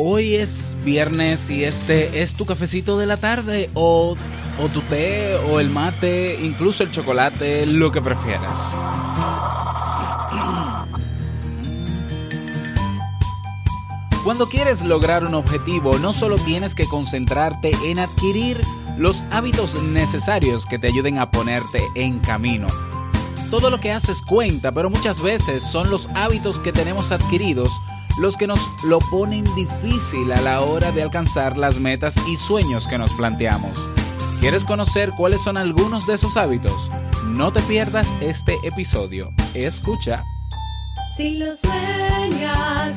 Hoy es viernes y este es tu cafecito de la tarde o, o tu té o el mate, incluso el chocolate, lo que prefieras. Cuando quieres lograr un objetivo, no solo tienes que concentrarte en adquirir los hábitos necesarios que te ayuden a ponerte en camino. Todo lo que haces cuenta, pero muchas veces son los hábitos que tenemos adquiridos los que nos lo ponen difícil a la hora de alcanzar las metas y sueños que nos planteamos. ¿Quieres conocer cuáles son algunos de esos hábitos? No te pierdas este episodio. Escucha. Si lo sueñas,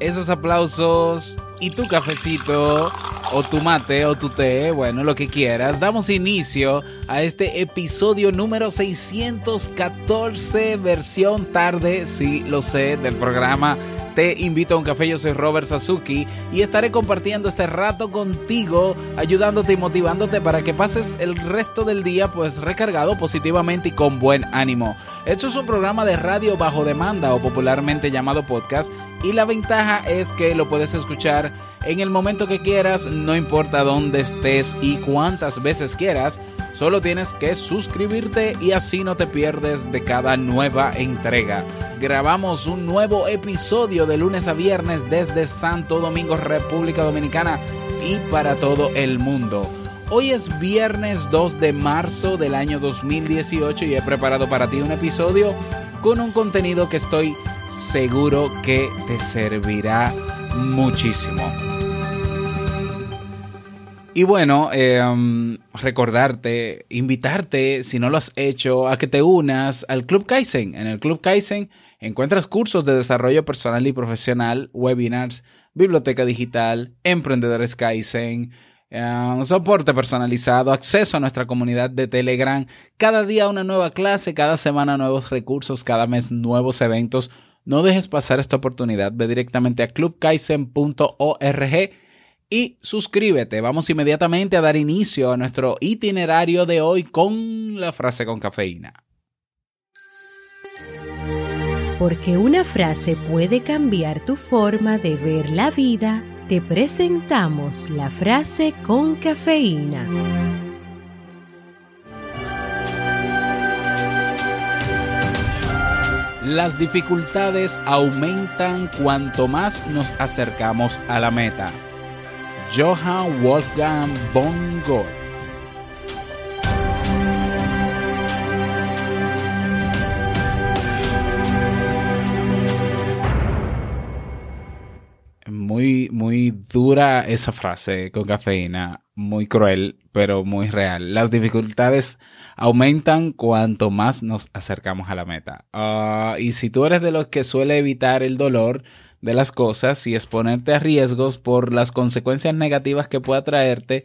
esos aplausos y tu cafecito o tu mate o tu té, bueno, lo que quieras, damos inicio a este episodio número 614, versión tarde, sí lo sé, del programa Te invito a un café, yo soy Robert Sasuki y estaré compartiendo este rato contigo, ayudándote y motivándote para que pases el resto del día pues recargado positivamente y con buen ánimo. Esto es un programa de radio bajo demanda o popularmente llamado podcast y la ventaja es que lo puedes escuchar en el momento que quieras, no importa dónde estés y cuántas veces quieras, solo tienes que suscribirte y así no te pierdes de cada nueva entrega. Grabamos un nuevo episodio de lunes a viernes desde Santo Domingo, República Dominicana y para todo el mundo. Hoy es viernes 2 de marzo del año 2018 y he preparado para ti un episodio con un contenido que estoy seguro que te servirá muchísimo. Y bueno, um, recordarte, invitarte, si no lo has hecho, a que te unas al Club Kaizen. En el Club Kaizen encuentras cursos de desarrollo personal y profesional, webinars, biblioteca digital, emprendedores Kaizen, eh, soporte personalizado, acceso a nuestra comunidad de Telegram, cada día una nueva clase, cada semana nuevos recursos, cada mes nuevos eventos. No dejes pasar esta oportunidad, ve directamente a clubkaizen.org y suscríbete. Vamos inmediatamente a dar inicio a nuestro itinerario de hoy con la frase con cafeína. Porque una frase puede cambiar tu forma de ver la vida, te presentamos la frase con cafeína. Las dificultades aumentan cuanto más nos acercamos a la meta. Johann Wolfgang von Goethe Muy, muy dura esa frase con cafeína, muy cruel, pero muy real. Las dificultades aumentan cuanto más nos acercamos a la meta. Ah, y si tú eres de los que suele evitar el dolor de las cosas y exponerte a riesgos por las consecuencias negativas que pueda traerte,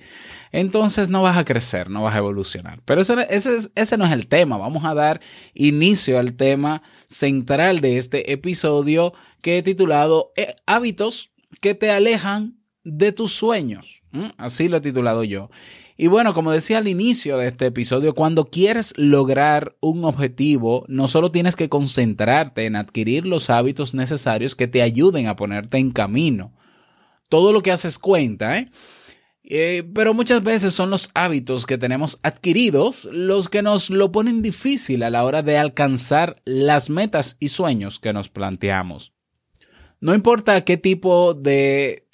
entonces no vas a crecer, no vas a evolucionar. Pero ese, ese, es- ese no es el tema. Vamos a dar inicio al tema central de este episodio que he titulado eh, Hábitos que te alejan de tus sueños. Así lo he titulado yo. Y bueno, como decía al inicio de este episodio, cuando quieres lograr un objetivo, no solo tienes que concentrarte en adquirir los hábitos necesarios que te ayuden a ponerte en camino. Todo lo que haces cuenta, ¿eh? Eh, pero muchas veces son los hábitos que tenemos adquiridos los que nos lo ponen difícil a la hora de alcanzar las metas y sueños que nos planteamos. No importa qué tipo de,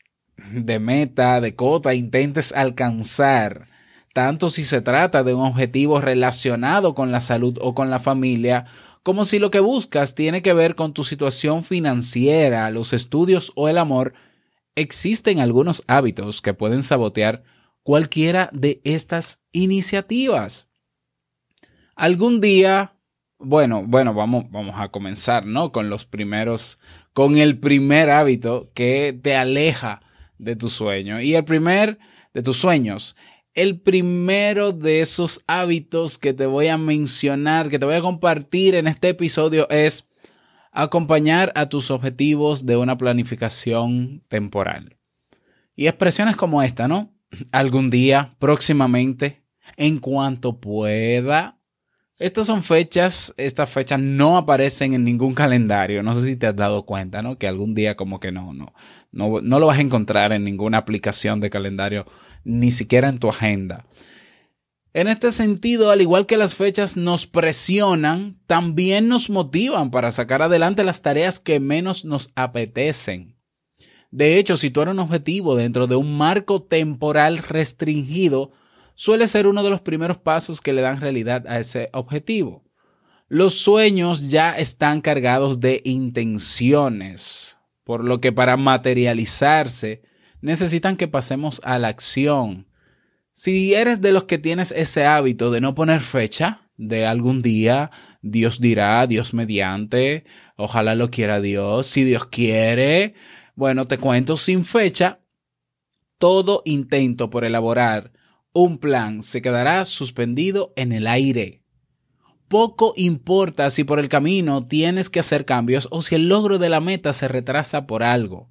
de meta, de cota intentes alcanzar, tanto si se trata de un objetivo relacionado con la salud o con la familia, como si lo que buscas tiene que ver con tu situación financiera, los estudios o el amor, existen algunos hábitos que pueden sabotear cualquiera de estas iniciativas. Algún día, bueno, bueno, vamos, vamos a comenzar, ¿no? Con los primeros, con el primer hábito que te aleja de tu sueño. Y el primer de tus sueños. El primero de esos hábitos que te voy a mencionar, que te voy a compartir en este episodio es acompañar a tus objetivos de una planificación temporal. Y expresiones como esta, ¿no? Algún día, próximamente, en cuanto pueda. Estas son fechas, estas fechas no aparecen en ningún calendario. No sé si te has dado cuenta, ¿no? Que algún día como que no, no, no, no lo vas a encontrar en ninguna aplicación de calendario, ni siquiera en tu agenda. En este sentido, al igual que las fechas nos presionan, también nos motivan para sacar adelante las tareas que menos nos apetecen. De hecho, situar un objetivo dentro de un marco temporal restringido suele ser uno de los primeros pasos que le dan realidad a ese objetivo. Los sueños ya están cargados de intenciones, por lo que para materializarse necesitan que pasemos a la acción. Si eres de los que tienes ese hábito de no poner fecha, de algún día, Dios dirá, Dios mediante, ojalá lo quiera Dios, si Dios quiere, bueno, te cuento sin fecha, todo intento por elaborar un plan se quedará suspendido en el aire. Poco importa si por el camino tienes que hacer cambios o si el logro de la meta se retrasa por algo.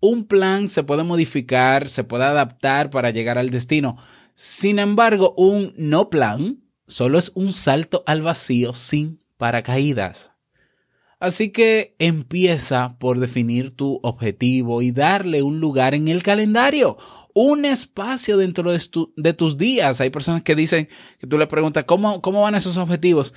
Un plan se puede modificar, se puede adaptar para llegar al destino. Sin embargo, un no plan solo es un salto al vacío sin paracaídas. Así que empieza por definir tu objetivo y darle un lugar en el calendario, un espacio dentro de, tu- de tus días. Hay personas que dicen, que tú le preguntas, ¿cómo, cómo van esos objetivos?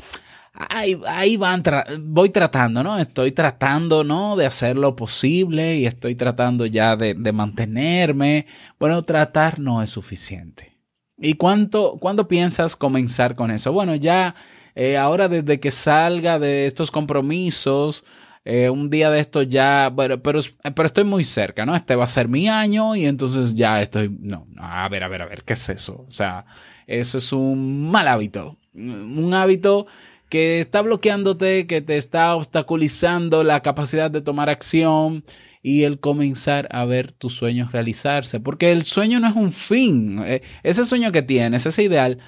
Ahí, ahí van, tra- voy tratando, ¿no? Estoy tratando, ¿no? De hacer lo posible y estoy tratando ya de, de mantenerme. Bueno, tratar no es suficiente. ¿Y cuánto, cuándo piensas comenzar con eso? Bueno, ya eh, ahora desde que salga de estos compromisos, eh, un día de esto ya, bueno, pero, pero estoy muy cerca, ¿no? Este va a ser mi año y entonces ya estoy, no, no, a ver, a ver, a ver, ¿qué es eso? O sea, eso es un mal hábito, un hábito que está bloqueándote, que te está obstaculizando la capacidad de tomar acción y el comenzar a ver tus sueños realizarse. Porque el sueño no es un fin. Eh, Ese sueño que tienes, ese ideal,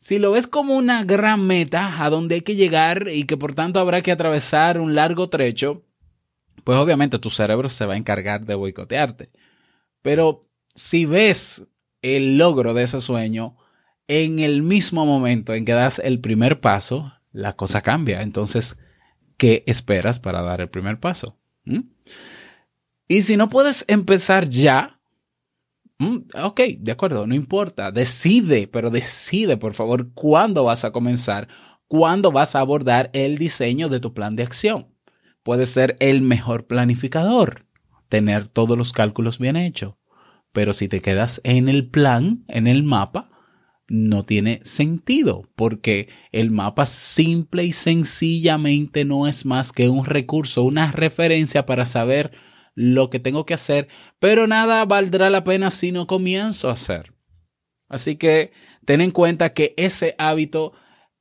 si lo ves como una gran meta a donde hay que llegar y que por tanto habrá que atravesar un largo trecho, pues obviamente tu cerebro se va a encargar de boicotearte. Pero si ves el logro de ese sueño en el mismo momento en que das el primer paso, la cosa cambia. Entonces, ¿qué esperas para dar el primer paso? ¿Mm? Y si no puedes empezar ya, mm, ok, de acuerdo, no importa, decide, pero decide, por favor, cuándo vas a comenzar, cuándo vas a abordar el diseño de tu plan de acción. Puedes ser el mejor planificador, tener todos los cálculos bien hechos, pero si te quedas en el plan, en el mapa, no tiene sentido, porque el mapa simple y sencillamente no es más que un recurso, una referencia para saber lo que tengo que hacer, pero nada valdrá la pena si no comienzo a hacer. Así que ten en cuenta que ese hábito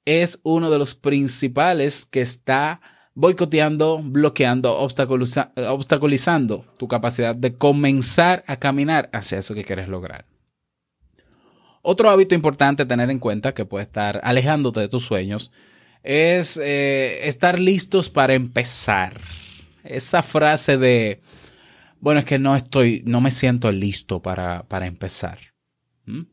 es uno de los principales que está boicoteando, bloqueando, obstaculiza- obstaculizando tu capacidad de comenzar a caminar hacia eso que quieres lograr. Otro hábito importante a tener en cuenta que puede estar alejándote de tus sueños es eh, estar listos para empezar. Esa frase de, bueno, es que no estoy, no me siento listo para, para empezar. ¿Mm?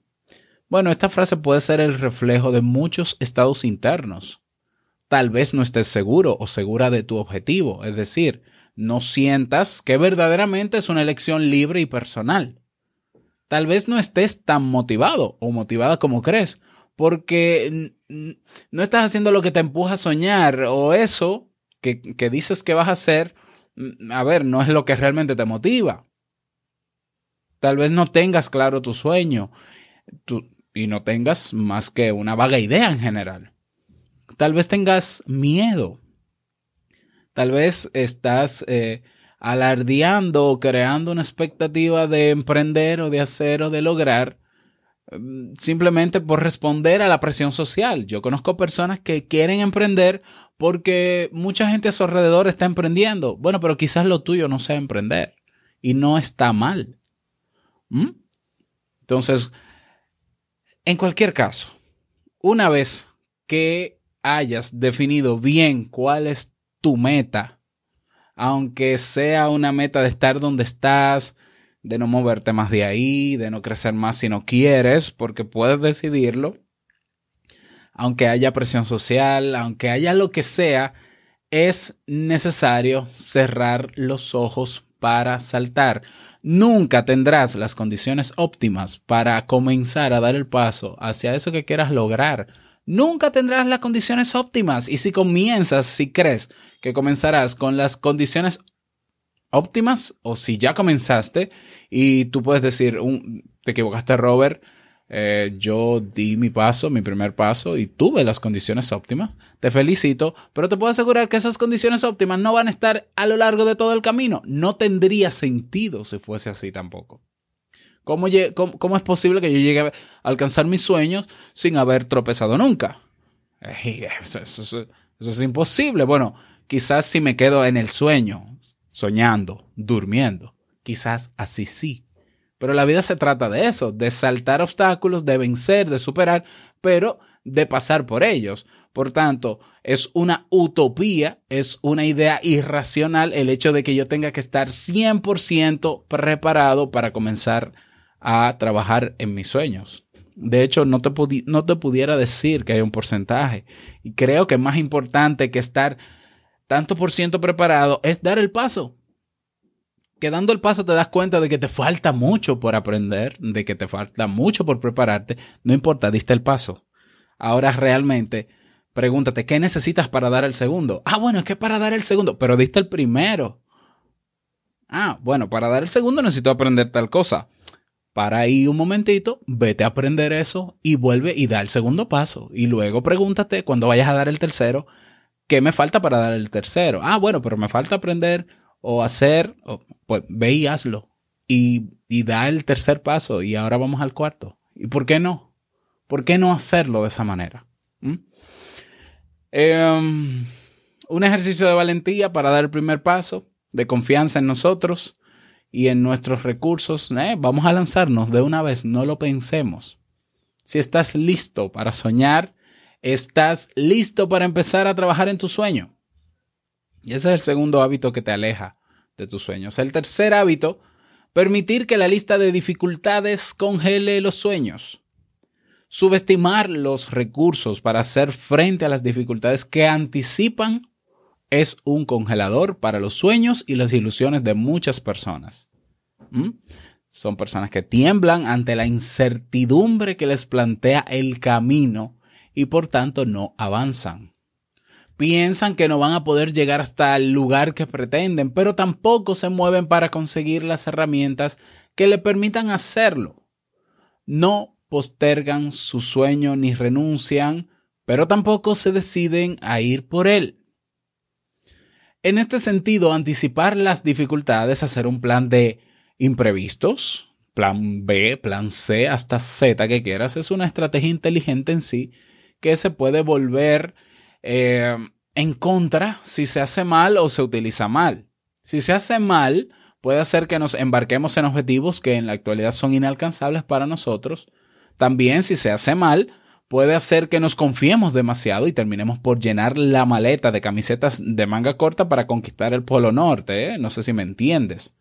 Bueno, esta frase puede ser el reflejo de muchos estados internos. Tal vez no estés seguro o segura de tu objetivo, es decir, no sientas que verdaderamente es una elección libre y personal tal vez no estés tan motivado o motivada como crees, porque no estás haciendo lo que te empuja a soñar o eso que, que dices que vas a hacer, a ver, no es lo que realmente te motiva. Tal vez no tengas claro tu sueño y no tengas más que una vaga idea en general. Tal vez tengas miedo. Tal vez estás eh, alardeando o creando una expectativa de emprender o de hacer o de lograr mm, simplemente por responder a la presión social. Yo conozco personas que quieren emprender porque mucha gente a su alrededor está emprendiendo. Bueno, pero quizás lo tuyo no sea emprender y no está mal. ¿Mm? Entonces, en cualquier caso, una vez que hayas definido bien cuál es tu meta, aunque sea una meta de estar donde estás, de no moverte más de ahí, de no crecer más si no quieres, porque puedes decidirlo, aunque haya presión social, aunque haya lo que sea, es necesario cerrar los ojos para saltar. Nunca tendrás las condiciones óptimas para comenzar a dar el paso hacia eso que quieras lograr. Nunca tendrás las condiciones óptimas. Y si comienzas, si crees que comenzarás con las condiciones óptimas, o si ya comenzaste y tú puedes decir, te equivocaste, Robert, eh, yo di mi paso, mi primer paso, y tuve las condiciones óptimas. Te felicito, pero te puedo asegurar que esas condiciones óptimas no van a estar a lo largo de todo el camino. No tendría sentido si fuese así tampoco. ¿Cómo, es posible que yo llegue a alcanzar mis sueños sin haber tropezado nunca? Eso- eso es imposible. Bueno, quizás si me quedo en el sueño, soñando, durmiendo, quizás así sí. Pero la vida se trata de eso, de saltar obstáculos, de vencer, de superar, pero de pasar por ellos. Por tanto, es una utopía, es una idea irracional el hecho de que yo tenga que estar 100% preparado para comenzar a trabajar en mis sueños. De hecho, no te, no te pudiera decir que hay un porcentaje. Y creo que más importante que estar tanto por ciento preparado es dar el paso que dando el paso te das cuenta de que te falta mucho por aprender, de que te falta mucho por prepararte, no importa, diste el paso. Ahora realmente pregúntate, ¿qué necesitas para dar el segundo? Ah, bueno, es que para dar el segundo, pero diste el primero. Ah, bueno, para dar el segundo necesito aprender tal cosa. Para ahí un momentito, vete a aprender eso y vuelve y da el segundo paso. Y luego pregúntate cuando vayas a dar el tercero, ¿qué me falta para dar el tercero? Ah, bueno, pero me falta aprender o hacer, o, pues ve y hazlo. Y, da el tercer paso y ahora vamos al cuarto. ¿Y por qué no? ¿Por qué no hacerlo de esa manera? ¿Mm? Em, un ejercicio de valentía para dar el primer paso, de confianza en nosotros y en nuestros recursos. Eh, vamos a lanzarnos de una vez, no lo pensemos. Si estás listo para soñar, estás listo para empezar a trabajar en tu sueño. Y ese es el segundo hábito que te aleja de tus sueños. El tercer hábito, permitir que la lista de dificultades congele los sueños. Subestimar los recursos para hacer frente a las dificultades que anticipan es un congelador para los sueños y las ilusiones de muchas personas. ¿Mm? Son personas que tiemblan ante la incertidumbre que les plantea el camino y por tanto no avanzan piensan que no van a poder llegar hasta el lugar que pretenden, pero tampoco se mueven para conseguir las herramientas que le permitan hacerlo. No postergan su sueño ni renuncian, pero tampoco se deciden a ir por él. En este sentido, anticipar las dificultades, hacer un plan de imprevistos, plan B, plan C, hasta Z que quieras, es una estrategia inteligente en sí que se puede volver eh, en contra si se hace mal o se utiliza mal. Si se hace mal, puede hacer que nos embarquemos en objetivos que en la actualidad son inalcanzables para nosotros. También si se hace mal, puede hacer que nos confiemos demasiado y terminemos por llenar la maleta de camisetas de manga corta para conquistar el Polo Norte. ¿eh? No sé si me entiendes.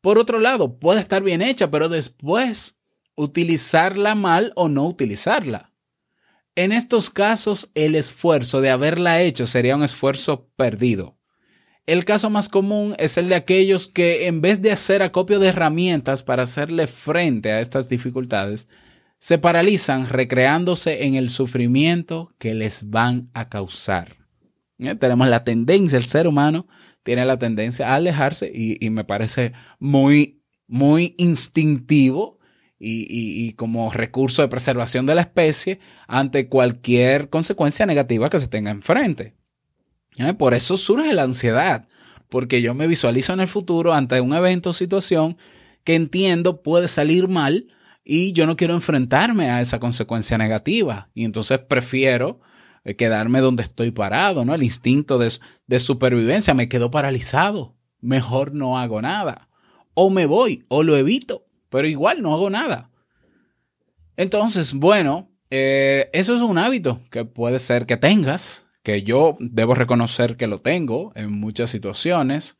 Por otro lado, puede estar bien hecha, pero después utilizarla mal o no utilizarla. En estos casos, el esfuerzo de haberla hecho sería un esfuerzo perdido. El caso más común es el de aquellos que, en vez de hacer acopio de herramientas para hacerle frente a estas dificultades, se paralizan recreándose en el sufrimiento que les van a causar. ¿Eh? Tenemos la tendencia, el ser humano tiene la tendencia a alejarse y, y me parece muy, muy instintivo y, y- como recurso de preservación de la especie ante cualquier consecuencia negativa que se tenga enfrente. Por eso surge la ansiedad, porque yo me visualizo en el futuro ante un evento o situación que entiendo puede salir mal y yo no quiero enfrentarme a esa consecuencia negativa. Y entonces prefiero eh, quedarme donde estoy parado, ¿no? El instinto de, de supervivencia me quedo paralizado. Mejor no hago nada. O me voy, o lo evito, pero igual no hago nada. Entonces, bueno, eh, eso es un hábito que puede ser que tengas, que yo debo reconocer que lo tengo en muchas situaciones,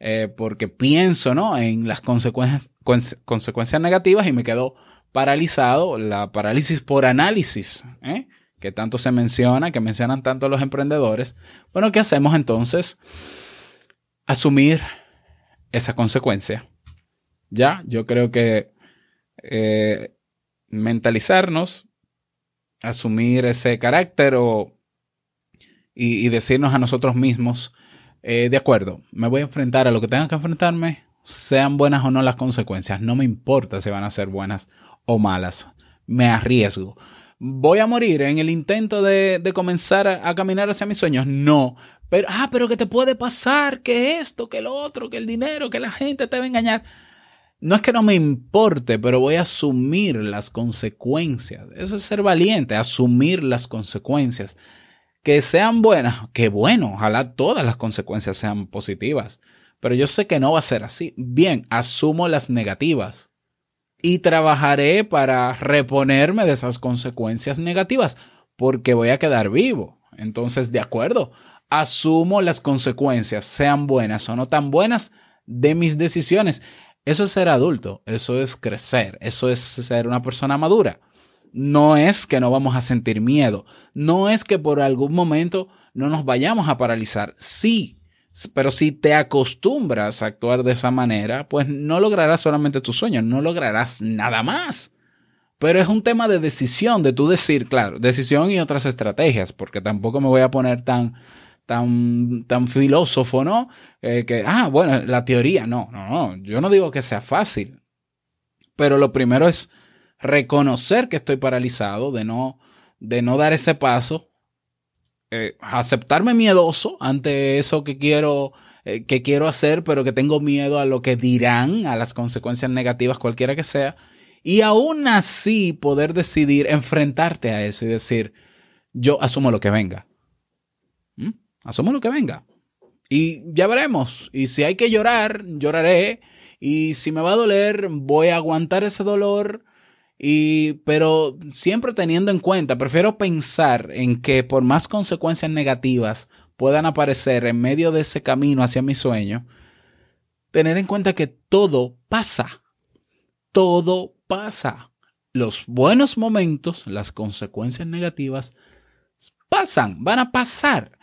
eh, porque pienso ¿no? en las consecuencias, conse- consecuencias negativas y me quedo paralizado, la parálisis por análisis, ¿eh? que tanto se menciona, que mencionan tanto los emprendedores. Bueno, ¿qué hacemos entonces? Asumir esa consecuencia. Ya, yo creo que eh, mentalizarnos, asumir ese carácter o, y, decirnos a nosotros mismos, eh, de acuerdo, me voy a enfrentar a lo que tenga que enfrentarme, sean buenas o no las consecuencias, no me importa si van a ser buenas o malas, me arriesgo. ¿Voy a morir en el intento de, de comenzar a, a caminar hacia mis sueños? No. Pero, ah, pero que te puede pasar, que esto, que lo otro, que el dinero, que la gente te va a engañar. No es que no me importe, pero voy a asumir las consecuencias. Eso es ser valiente, asumir las consecuencias. Que sean buenas, que bueno, ojalá todas las consecuencias sean positivas. Pero yo sé que no va a ser así. Bien, asumo las negativas y trabajaré para reponerme de esas consecuencias negativas porque voy a quedar vivo. Entonces, de acuerdo, asumo las consecuencias, sean buenas o no tan buenas, de mis decisiones. Eso es ser adulto, eso es crecer, eso es ser una persona madura. No es que no vamos a sentir miedo, no es que por algún momento no nos vayamos a paralizar. Sí, pero si te acostumbras a actuar de esa manera, pues no lograrás solamente tus sueños, no lograrás nada más. Pero es un tema de decisión, de tú decir, claro, decisión y otras estrategias, porque tampoco me voy a poner tan, tan, tan filósofo, ¿no? Eh, que, ah, bueno, la teoría, no, no, no, yo no digo que sea fácil, pero lo primero es reconocer que estoy paralizado, de no, de no dar ese paso, eh, aceptarme miedoso ante eso que quiero, eh, que quiero hacer, pero que tengo miedo a lo que dirán, a las consecuencias negativas, cualquiera que sea, y aún así poder decidir enfrentarte a eso y decir, yo asumo lo que venga. Asumo lo que venga. Y ya veremos. Y si hay que llorar, lloraré. Y si me va a doler, voy a aguantar ese dolor. Y, pero siempre teniendo en cuenta, prefiero pensar en que por más consecuencias negativas puedan aparecer en medio de ese camino hacia mi sueño, tener en cuenta que todo pasa. Todo pasa. Los buenos momentos, las consecuencias negativas, pasan, van a pasar.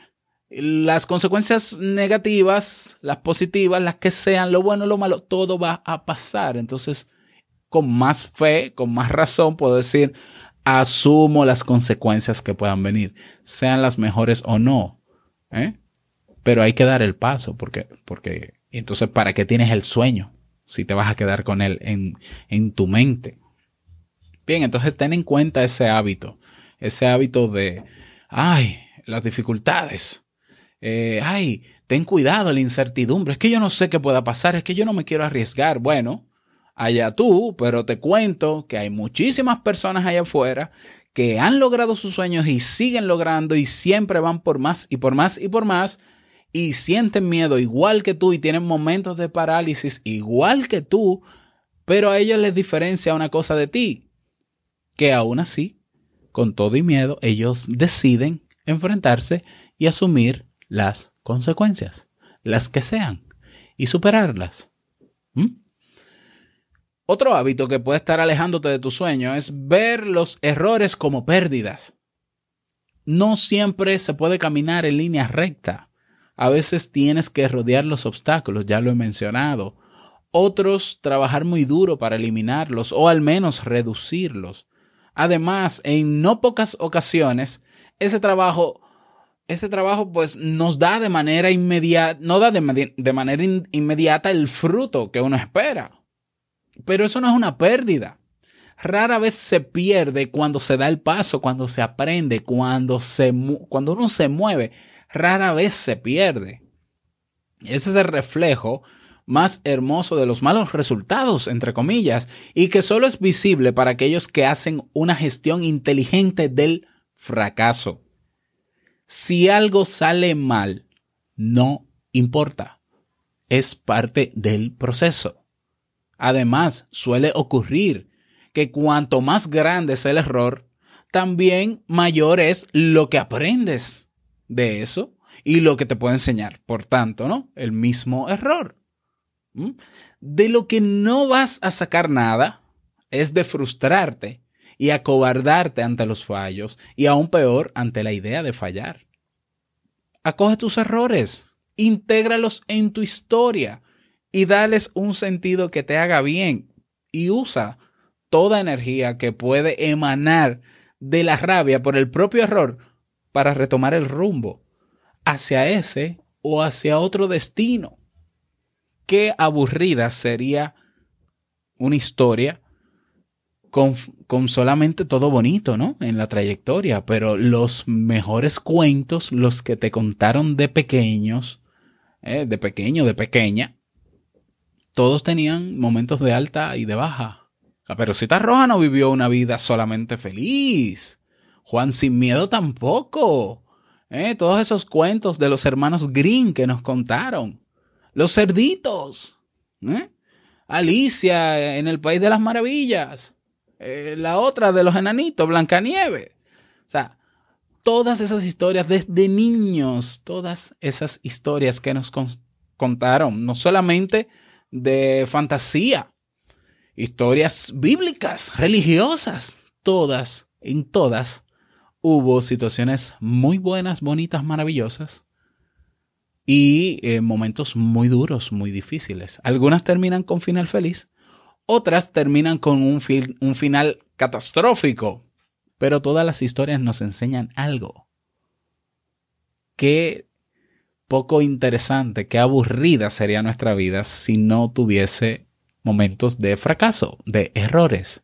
Las consecuencias negativas, las positivas, las que sean, lo bueno, lo malo, todo va a pasar. Entonces, con más fe, con más razón, puedo decir, asumo las consecuencias que puedan venir, sean las mejores o no. ¿eh? Pero hay que dar el paso, porque, porque, entonces, ¿para qué tienes el sueño? Si te vas a quedar con él en, en tu mente. Bien, entonces ten en cuenta ese hábito, ese hábito de, ay, las dificultades, eh, ay, ten cuidado, la incertidumbre, es que yo no sé qué pueda pasar, es que yo no me quiero arriesgar. Bueno, allá tú, pero te cuento que hay muchísimas personas allá afuera que han logrado sus sueños y siguen logrando y siempre van por más y por más y por más y sienten miedo igual que tú y tienen momentos de parálisis igual que tú, pero a ellos les diferencia una cosa de ti, que aún así, con todo y miedo, ellos deciden enfrentarse y asumir las consecuencias, las que sean, y superarlas. ¿Mm? Otro hábito que puede estar alejándote de tu sueño es ver los errores como pérdidas. No siempre se puede caminar en línea recta. A veces tienes que rodear los obstáculos, ya lo he mencionado. Otros trabajar muy duro para eliminarlos o al menos reducirlos. Además, en no pocas ocasiones, ese trabajo ese trabajo pues nos da de manera inmediata, no da de, manera in- inmediata el fruto que uno espera. Pero eso no es una pérdida. Rara vez se pierde cuando se da el paso, cuando se aprende, cuando, se, cuando uno se mueve. Rara vez se pierde. Ese es el reflejo más hermoso de los malos resultados, entre comillas, y que solo es visible para aquellos que hacen una gestión inteligente del fracaso. Si algo sale mal, no importa. Es parte del proceso. Además, suele ocurrir que cuanto más grande es el error, también mayor es lo que aprendes de eso y lo que te puede enseñar. Por tanto, ¿no? El mismo error. ¿Mm? De lo que no vas a sacar nada es de frustrarte y acobardarte ante los fallos y aún peor ante la idea de fallar. Acoge tus errores, intégralos en tu historia y dales un sentido que te haga bien y usa toda energía que puede emanar de la rabia por el propio error para retomar el rumbo hacia ese o hacia otro destino. Qué aburrida sería una historia con, con, solamente todo bonito, ¿no? En la trayectoria, pero los mejores cuentos, los que te contaron de pequeños, eh, de pequeño, de pequeña, todos tenían momentos de alta y de baja. La Perucita Roja no vivió una vida solamente feliz. Juan sin miedo tampoco. Eh, todos esos cuentos de los hermanos Green que nos contaron. Los cerditos. ¿eh? Alicia en el País de las Maravillas. Eh, la otra de los enanitos, Blancanieves. O sea, todas esas historias desde niños, todas esas historias que nos con contaron, no solamente de fantasía, historias bíblicas, religiosas, todas, en todas, hubo situaciones muy buenas, bonitas, maravillosas y eh, momentos muy duros, muy difíciles. Algunas terminan con final feliz, otras terminan con un, un final catastrófico, pero todas las historias nos enseñan algo. Qué poco interesante, qué aburrida sería nuestra vida si no tuviese momentos de fracaso, de errores.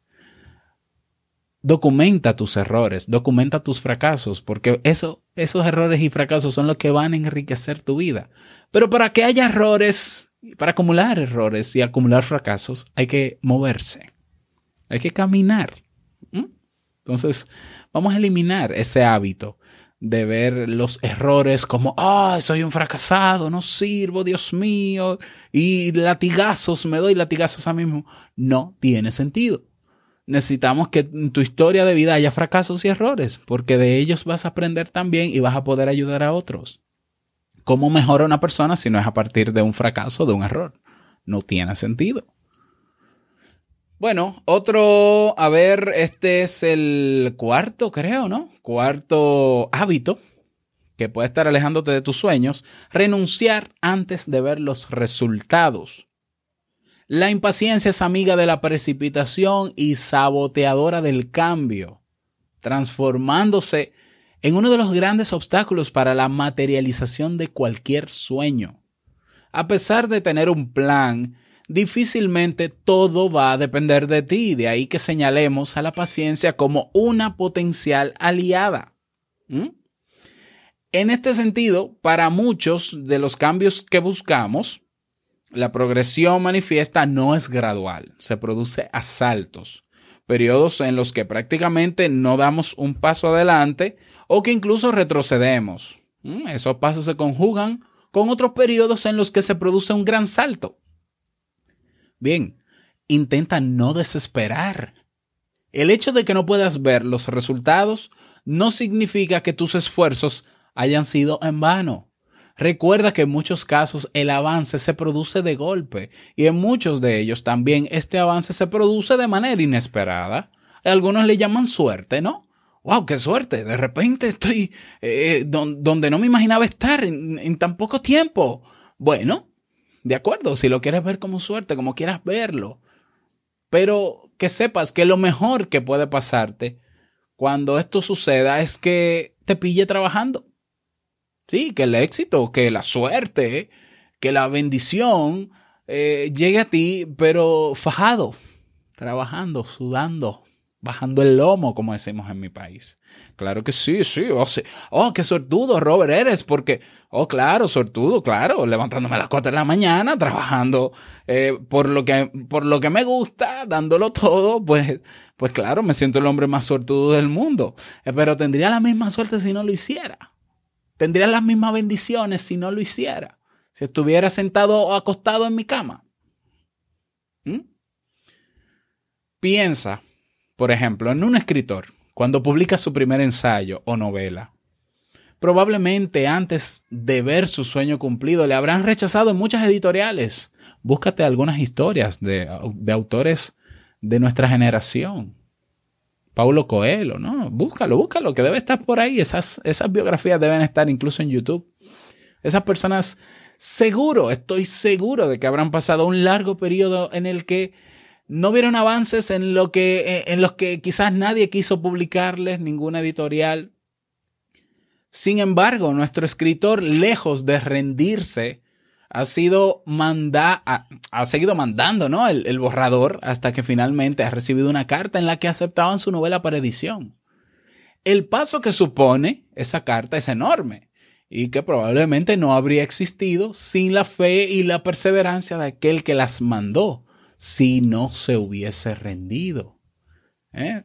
Documenta tus errores, documenta tus fracasos, porque eso, esos errores y fracasos son los que van a enriquecer tu vida. Pero para que haya errores, para acumular errores y acumular fracasos, hay que moverse, hay que caminar. Entonces, vamos a eliminar ese hábito de ver los errores como, ah, oh, soy un fracasado, no sirvo, Dios mío, y latigazos, me doy latigazos a mí mismo. No tiene sentido. Necesitamos que en tu historia de vida haya fracasos y errores, porque de ellos vas a aprender también y vas a poder ayudar a otros. ¿Cómo mejora una persona si no es a partir de un fracaso, de un error? No tiene sentido. Bueno, otro, a ver, este es el cuarto, creo, ¿no? Cuarto hábito que puede estar alejándote de tus sueños, renunciar antes de ver los resultados. La impaciencia es amiga de la precipitación y saboteadora del cambio, transformándose en uno de los grandes obstáculos para la materialización de cualquier sueño. A pesar de tener un plan, difícilmente todo va a depender de ti, de ahí que señalemos a la paciencia como una potencial aliada. ¿Mm? En este sentido, para muchos de los cambios que buscamos, la progresión manifiesta no es gradual, se produce a saltos, periodos en los que prácticamente no damos un paso adelante o que incluso retrocedemos. ¿Mm? Esos pasos se conjugan con otros periodos en los que se produce un gran salto. Bien, intenta no desesperar. El hecho de que no puedas ver los resultados no significa que tus esfuerzos hayan sido en vano. Recuerda que en muchos casos el avance se produce de golpe y en muchos de ellos también este avance se produce de manera inesperada. Algunos le llaman suerte, ¿no? ¡Wow! ¡Qué suerte! De repente estoy eh, don, donde no me imaginaba estar en, en tan poco tiempo. Bueno, de acuerdo, si lo quieres ver como suerte, como quieras verlo. Pero que sepas que lo mejor que puede pasarte cuando esto suceda es que te pille trabajando. Sí, que el éxito, que la suerte, que la bendición eh, llegue a ti, pero fajado, trabajando, sudando, bajando el lomo, como decimos en mi país. Claro que sí, sí. Oh, sí. oh qué sortudo, Robert, eres, porque, oh, claro, sortudo, claro, levantándome a las 4 de la mañana, trabajando eh, por, lo que, por lo que me gusta, dándolo todo, pues, pues claro, me siento el hombre más sortudo del mundo. Eh, pero tendría la misma suerte si no lo hiciera. Tendría las mismas bendiciones si no lo hiciera. Si estuviera sentado o acostado en mi cama. ¿Mm? Piensa, por ejemplo, en un escritor cuando publica su primer ensayo o novela. Probablemente antes de ver su sueño cumplido le habrán rechazado en muchas editoriales. Búscate algunas historias de, de autores de nuestra generación. Paulo Coelho, ¿no? Búscalo, búscalo, que debe estar por ahí. Esas, esas biografías deben estar incluso en YouTube. Esas personas, seguro, estoy seguro de que habrán pasado un largo periodo en el que no vieron avances en, lo que, en los que quizás nadie quiso publicarles, ninguna editorial. Sin embargo, nuestro escritor, lejos de rendirse, ha sido manda, ha, seguido mandando ¿no? el borrador hasta que finalmente ha recibido una carta en la que aceptaban su novela para edición. El paso que supone esa carta es enorme y que probablemente no habría existido sin la fe y la perseverancia de aquel que las mandó si no se hubiese rendido. ¿eh?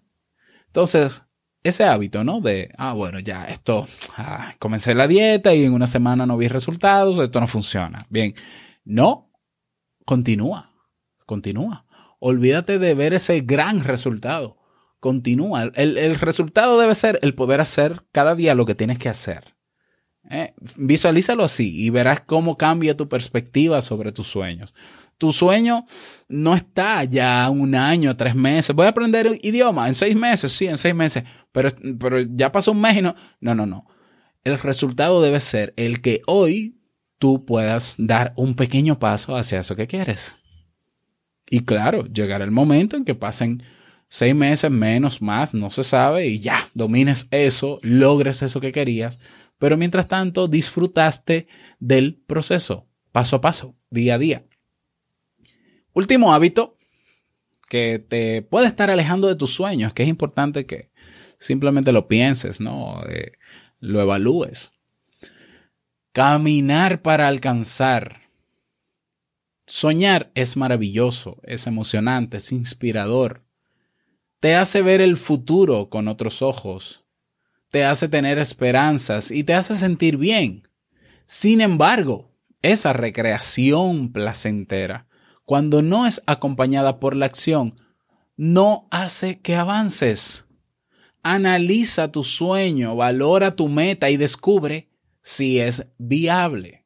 Entonces, ese hábito, ¿no? De, ah, bueno, ya, esto, ah, comencé la dieta y en una semana no vi resultados, esto no funciona. Bien, no, continúa, continúa. Olvídate de ver ese gran resultado. Continúa. El, el resultado debe ser el poder hacer cada día lo que tienes que hacer. ¿eh? Visualízalo así y verás cómo cambia tu perspectiva sobre tus sueños. Tu sueño no está ya un año, tres meses. Voy a aprender un idioma en seis meses, sí, en seis meses, pero, pero ya pasó un mes y no. No, no, no. El resultado debe ser el que hoy tú puedas dar un pequeño paso hacia eso que quieres. Y claro, llegará el momento en que pasen seis meses, menos, más, no se sabe, y ya, domines eso, logres eso que querías. Pero mientras tanto, disfrutaste del proceso, paso a paso, día a día. Último hábito que te puede estar alejando de tus sueños, que es importante que simplemente lo pienses, ¿no? Eh, lo evalúes. Caminar para alcanzar. Soñar es maravilloso, es emocionante, es inspirador. Te hace ver el futuro con otros ojos. Te hace tener esperanzas y te hace sentir bien. Sin embargo, esa recreación placentera cuando no es acompañada por la acción, no hace que avances. Analiza tu sueño, valora tu meta y descubre si es viable.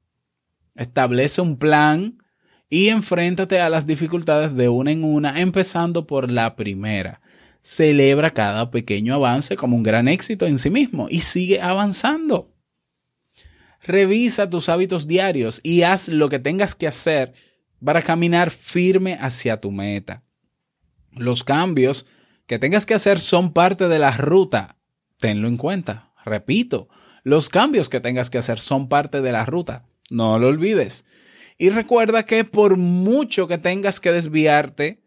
Establece un plan y enfréntate a las dificultades de una en una, empezando por la primera. Celebra cada pequeño avance como un gran éxito en sí mismo y sigue avanzando. Revisa tus hábitos diarios y haz lo que tengas que hacer para caminar firme hacia tu meta. Los cambios que tengas que hacer son parte de la ruta. Tenlo en cuenta. Repito, los cambios que tengas que hacer son parte de la ruta. No lo olvides. Y recuerda que por mucho que tengas que desviarte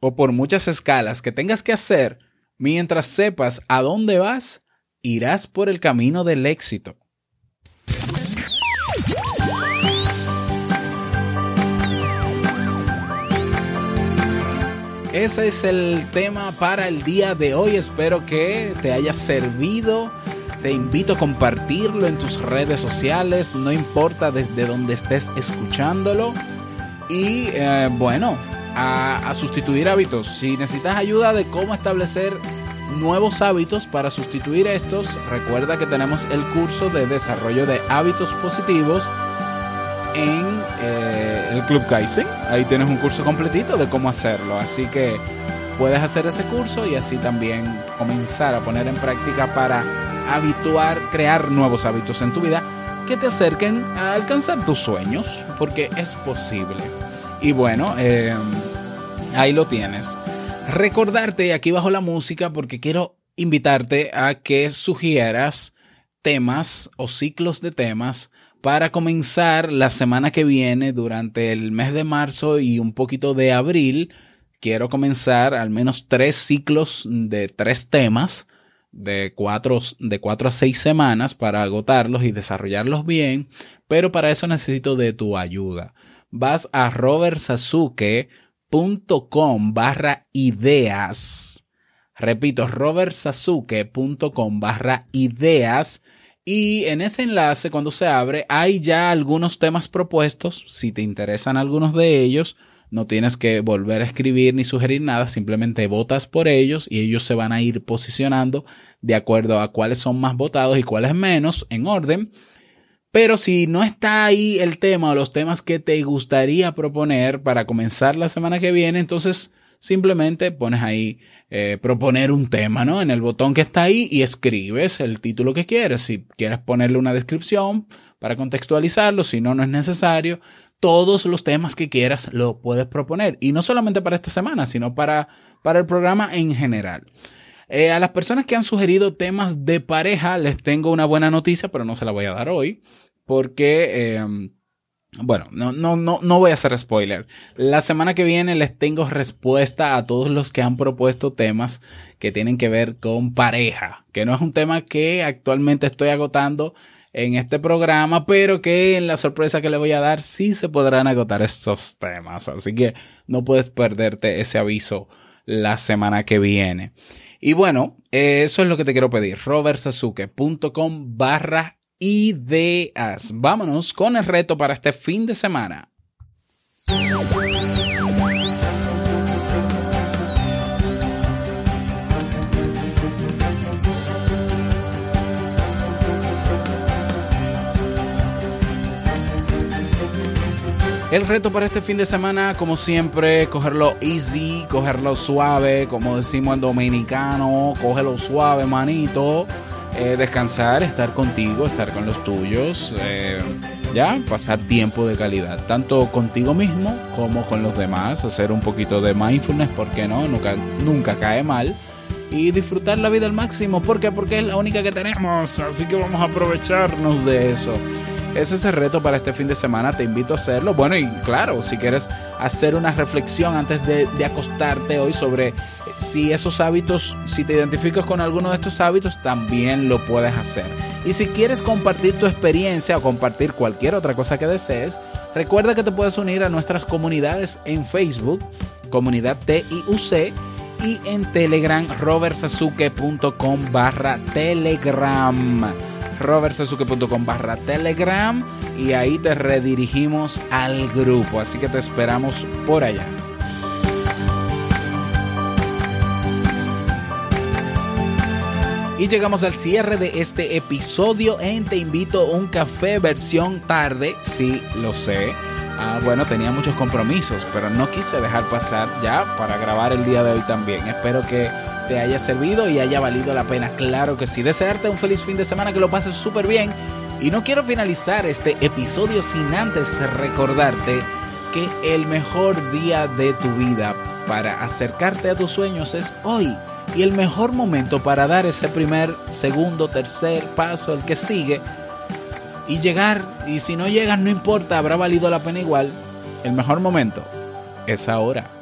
o por muchas escalas que tengas que hacer, mientras sepas a dónde vas, irás por el camino del éxito. Ese es el tema para el día de hoy. Espero que te haya servido. Te invito a compartirlo en tus redes sociales, no importa desde donde estés escuchándolo. Y eh, bueno, a, a sustituir hábitos. Si necesitas ayuda de cómo establecer nuevos hábitos para sustituir estos, recuerda que tenemos el curso de desarrollo de hábitos positivos en eh, el Club Kaizen. Ahí tienes un curso completito de cómo hacerlo. Así que puedes hacer ese curso y así también comenzar a poner en práctica para habituar, crear nuevos hábitos en tu vida que te acerquen a alcanzar tus sueños, porque es posible. Y bueno, eh, ahí lo tienes. Recordarte aquí bajo la música, porque quiero invitarte a que sugieras temas o ciclos de temas para comenzar la semana que viene durante el mes de marzo y un poquito de abril. Quiero comenzar al menos tres ciclos de tres temas de cuatro, de cuatro a seis semanas para agotarlos y desarrollarlos bien, pero para eso necesito de tu ayuda. Vas a robertsazuke.com barra ideas. Repito, robertsazuke.com barra ideas. Y en ese enlace, cuando se abre, hay ya algunos temas propuestos. Si te interesan algunos de ellos, no tienes que volver a escribir ni sugerir nada, simplemente votas por ellos y ellos se van a ir posicionando de acuerdo a cuáles son más votados y cuáles menos en orden. Pero si no está ahí el tema o los temas que te gustaría proponer para comenzar la semana que viene, entonces simplemente pones ahí eh, proponer un tema, ¿no? En el botón que está ahí y escribes el título que quieres. Si quieres ponerle una descripción para contextualizarlo, si no, no es necesario todos los temas que quieras lo puedes proponer. Y no solamente para esta semana, sino para, para el programa en general. Eh, a las personas que han sugerido temas de pareja, les tengo una buena noticia, pero no se la voy a dar hoy. Porque, eh, bueno, no, no, no, no voy a hacer spoiler. La semana que viene les tengo respuesta a todos los que han propuesto temas que tienen que ver con pareja. Que no es un tema que actualmente estoy agotando en este programa, pero que en la sorpresa que le voy a dar sí se podrán agotar estos temas. Así que no puedes perderte ese aviso la semana que viene. Y bueno, eso es lo que te quiero pedir. robertsazuke.com barra ideas. Vámonos con el reto para este fin de semana. El reto para este fin de semana, como siempre, cogerlo easy, cogerlo suave, como decimos en dominicano, cógelo suave, manito. Eh, descansar, estar contigo, estar con los tuyos, eh, ya, pasar tiempo de calidad, tanto contigo mismo como con los demás, hacer un poquito de mindfulness, ¿por qué no? Nunca, nunca cae mal. Y disfrutar la vida al máximo, ¿por qué? Porque es la única que tenemos, así que vamos a aprovecharnos de eso. Ese es el reto para este fin de semana, te invito a hacerlo. Bueno, y claro, si quieres hacer una reflexión antes de, de acostarte hoy sobre si esos hábitos, si te identificas con alguno de estos hábitos, también lo puedes hacer. Y si quieres compartir tu experiencia o compartir cualquier otra cosa que desees, recuerda que te puedes unir a nuestras comunidades en Facebook, comunidad TIUC, y en Telegram, robertsazuke.com barra Telegram robertsazuke.com barra telegram y ahí te redirigimos al grupo, así que te esperamos por allá. Y llegamos al cierre de este episodio en Te invito a un café versión tarde, sí, lo sé. Ah, bueno, tenía muchos compromisos, pero no quise dejar pasar ya para grabar el día de hoy también. Espero que te haya servido y haya valido la pena. Claro que sí. Desearte un feliz fin de semana, que lo pases súper bien. Y no quiero finalizar este episodio sin antes recordarte que el mejor día de tu vida para acercarte a tus sueños es hoy. Y el mejor momento para dar ese primer, segundo, tercer paso, el que sigue, y llegar. Y si no llegas, no importa, habrá valido la pena igual. El mejor momento es ahora.